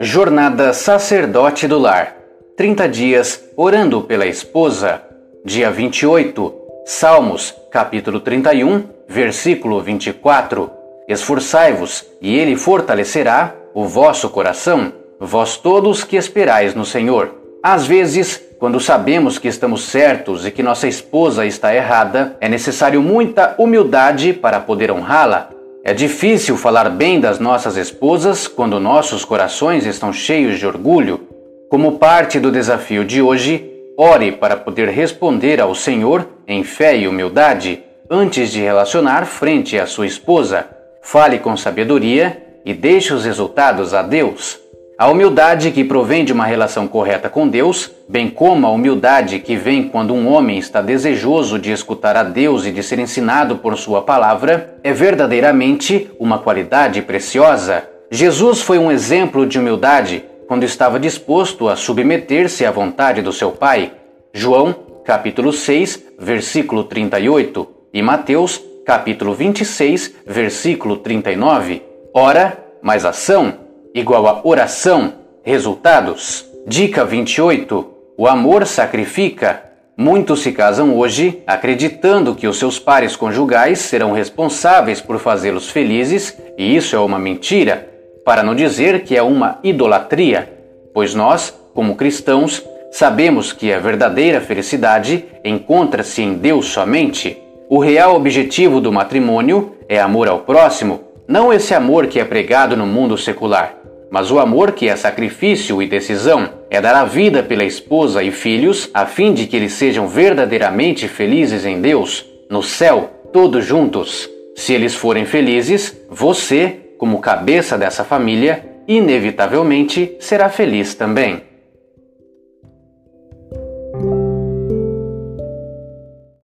Jornada Sacerdote do Lar 30 dias orando pela esposa. Dia 28, Salmos, capítulo 31, versículo 24. Esforçai-vos, e ele fortalecerá o vosso coração, vós todos que esperais no Senhor. Às vezes, quando sabemos que estamos certos e que nossa esposa está errada, é necessário muita humildade para poder honrá-la é difícil falar bem das nossas esposas quando nossos corações estão cheios de orgulho. Como parte do desafio de hoje, ore para poder responder ao Senhor em fé e humildade antes de relacionar frente à sua esposa. Fale com sabedoria e deixe os resultados a Deus. A humildade que provém de uma relação correta com Deus, bem como a humildade que vem quando um homem está desejoso de escutar a Deus e de ser ensinado por Sua palavra, é verdadeiramente uma qualidade preciosa. Jesus foi um exemplo de humildade quando estava disposto a submeter-se à vontade do seu Pai. João, capítulo 6, versículo 38, e Mateus, capítulo 26, versículo 39. Ora, mais ação igual a oração, resultados. Dica 28. O amor sacrifica. Muitos se casam hoje acreditando que os seus pares conjugais serão responsáveis por fazê-los felizes, e isso é uma mentira, para não dizer que é uma idolatria, pois nós, como cristãos, sabemos que a verdadeira felicidade encontra-se em Deus somente. O real objetivo do matrimônio é amor ao próximo, não esse amor que é pregado no mundo secular. Mas o amor que é sacrifício e decisão é dar a vida pela esposa e filhos, a fim de que eles sejam verdadeiramente felizes em Deus, no céu, todos juntos. Se eles forem felizes, você, como cabeça dessa família, inevitavelmente será feliz também.